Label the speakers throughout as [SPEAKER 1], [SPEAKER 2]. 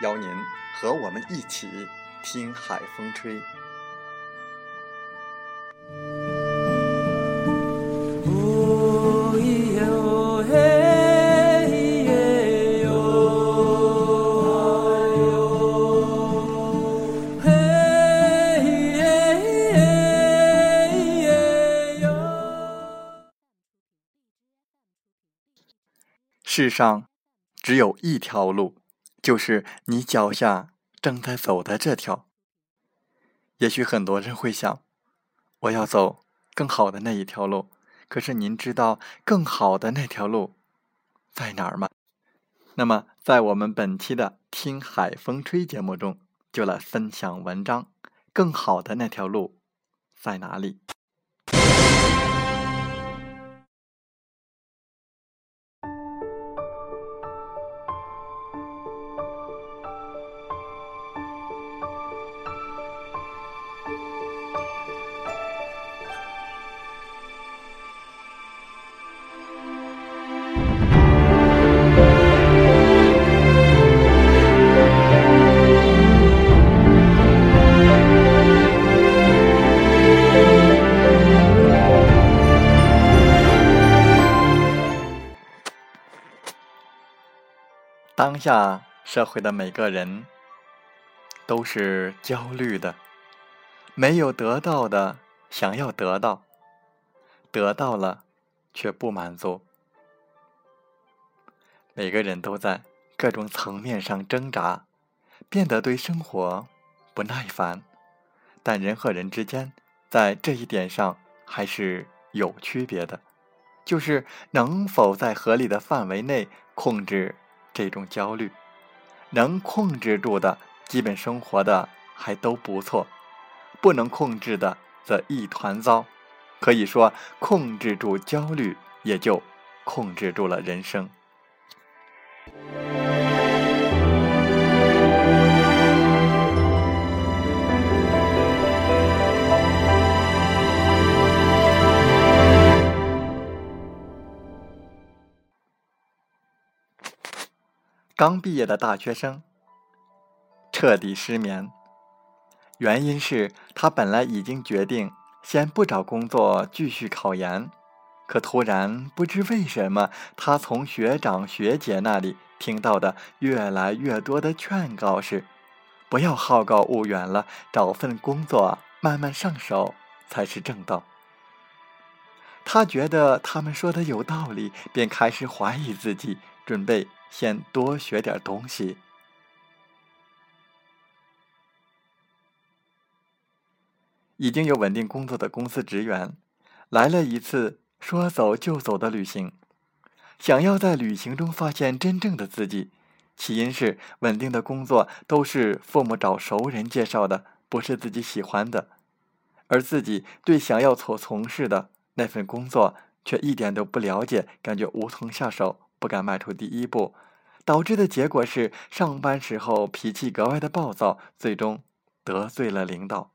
[SPEAKER 1] 邀您和我们一起听海风吹。世上只有一条路。就是你脚下正在走的这条。也许很多人会想，我要走更好的那一条路。可是您知道更好的那条路在哪儿吗？那么，在我们本期的《听海风吹》节目中，就来分享文章：更好的那条路在哪里？下社会的每个人都是焦虑的，没有得到的想要得到，得到了却不满足。每个人都在各种层面上挣扎，变得对生活不耐烦。但人和人之间在这一点上还是有区别的，就是能否在合理的范围内控制。这种焦虑，能控制住的，基本生活的还都不错；不能控制的，则一团糟。可以说，控制住焦虑，也就控制住了人生。刚毕业的大学生彻底失眠，原因是他本来已经决定先不找工作继续考研，可突然不知为什么，他从学长学姐那里听到的越来越多的劝告是：不要好高骛远了，找份工作慢慢上手才是正道。他觉得他们说的有道理，便开始怀疑自己，准备。先多学点东西。已经有稳定工作的公司职员，来了一次说走就走的旅行，想要在旅行中发现真正的自己。起因是稳定的工作都是父母找熟人介绍的，不是自己喜欢的，而自己对想要所从事的那份工作却一点都不了解，感觉无从下手。不敢迈出第一步，导致的结果是上班时候脾气格外的暴躁，最终得罪了领导。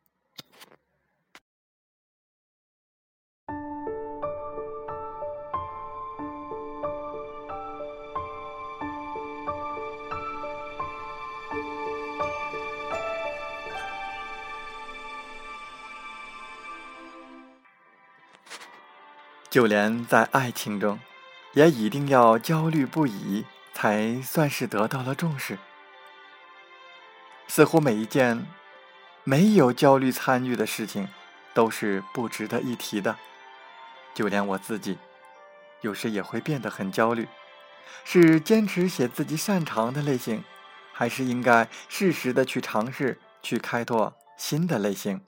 [SPEAKER 1] 就连在爱情中，也一定要焦虑不已，才算是得到了重视。似乎每一件没有焦虑参与的事情，都是不值得一提的。就连我自己，有时也会变得很焦虑：是坚持写自己擅长的类型，还是应该适时的去尝试，去开拓新的类型？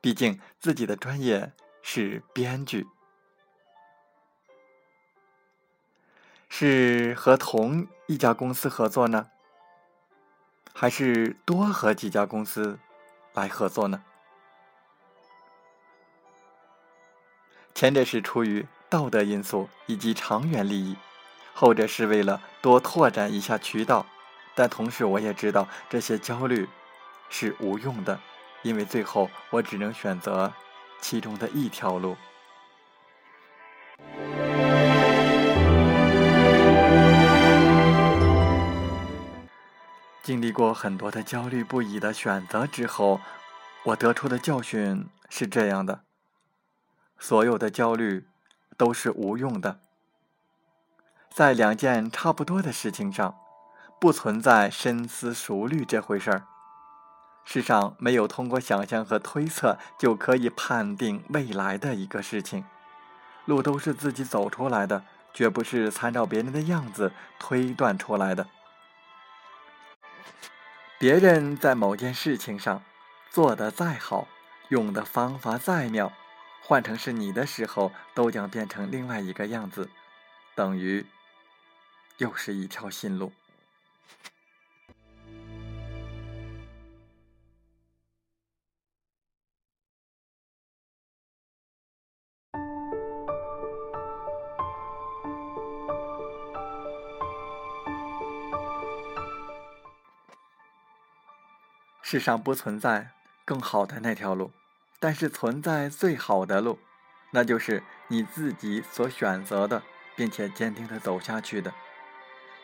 [SPEAKER 1] 毕竟自己的专业是编剧。是和同一家公司合作呢，还是多和几家公司来合作呢？前者是出于道德因素以及长远利益，后者是为了多拓展一下渠道。但同时，我也知道这些焦虑是无用的，因为最后我只能选择其中的一条路。经历过很多的焦虑不已的选择之后，我得出的教训是这样的：所有的焦虑都是无用的。在两件差不多的事情上，不存在深思熟虑这回事儿。世上没有通过想象和推测就可以判定未来的一个事情，路都是自己走出来的，绝不是参照别人的样子推断出来的。别人在某件事情上做得再好，用的方法再妙，换成是你的时候，都将变成另外一个样子，等于又是一条新路。世上不存在更好的那条路，但是存在最好的路，那就是你自己所选择的，并且坚定的走下去的。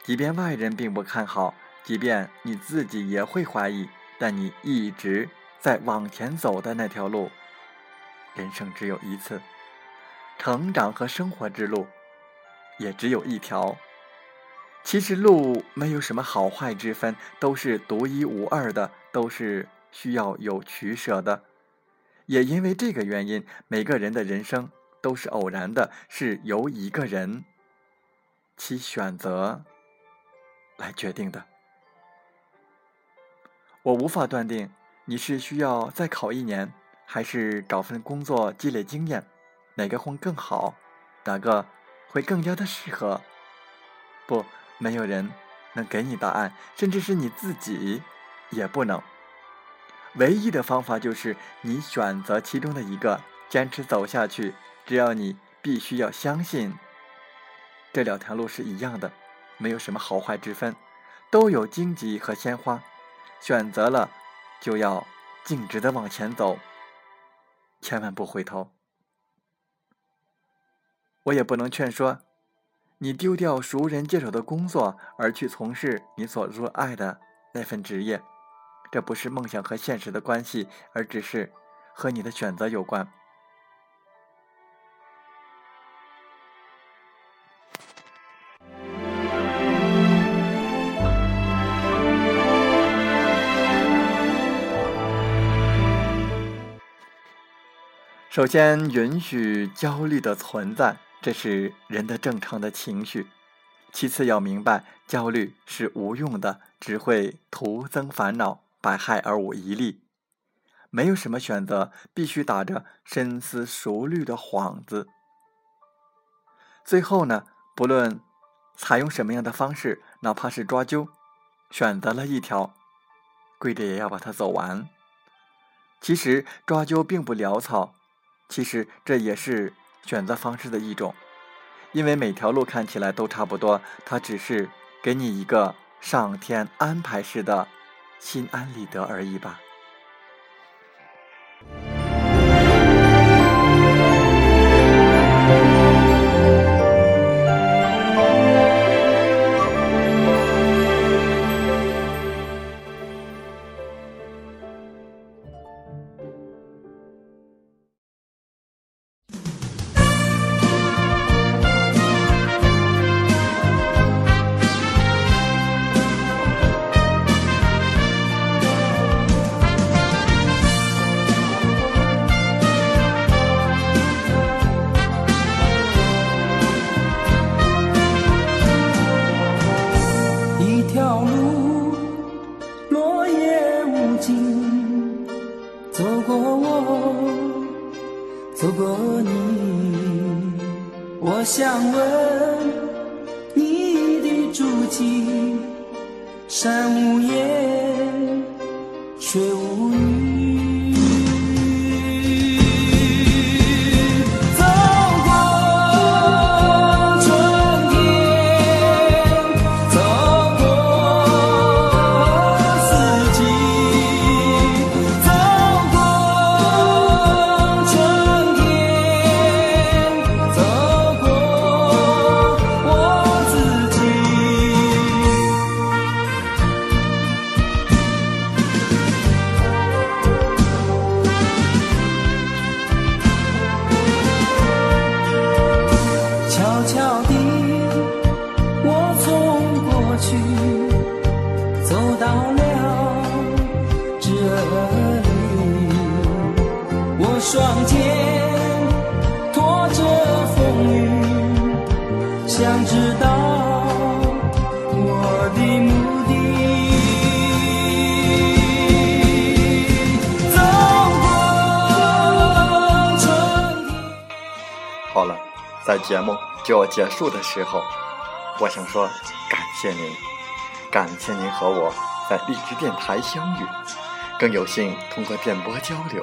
[SPEAKER 1] 即便外人并不看好，即便你自己也会怀疑，但你一直在往前走的那条路，人生只有一次，成长和生活之路也只有一条。其实路没有什么好坏之分，都是独一无二的，都是需要有取舍的。也因为这个原因，每个人的人生都是偶然的，是由一个人其选择来决定的。我无法断定你是需要再考一年，还是找份工作积累经验，哪个会更好，哪个会更加的适合？不。没有人能给你答案，甚至是你自己也不能。唯一的方法就是你选择其中的一个，坚持走下去。只要你必须要相信，这两条路是一样的，没有什么好坏之分，都有荆棘和鲜花。选择了，就要径直的往前走，千万不回头。我也不能劝说。你丢掉熟人介绍的工作，而去从事你所热爱的那份职业，这不是梦想和现实的关系，而只是和你的选择有关。首先，允许焦虑的存在。这是人的正常的情绪。其次，要明白焦虑是无用的，只会徒增烦恼，百害而无一利。没有什么选择必须打着深思熟虑的幌子。最后呢，不论采用什么样的方式，哪怕是抓阄，选择了一条，跪着也要把它走完。其实抓阄并不潦草，其实这也是。选择方式的一种，因为每条路看起来都差不多，它只是给你一个上天安排式的心安理得而已吧。
[SPEAKER 2] 却无语。双肩拖着风雨，想知道我的目的。
[SPEAKER 1] 好了，在节目就要结束的时候，我想说感谢您，感谢您和我在荔枝电台相遇，更有幸通过电波交流。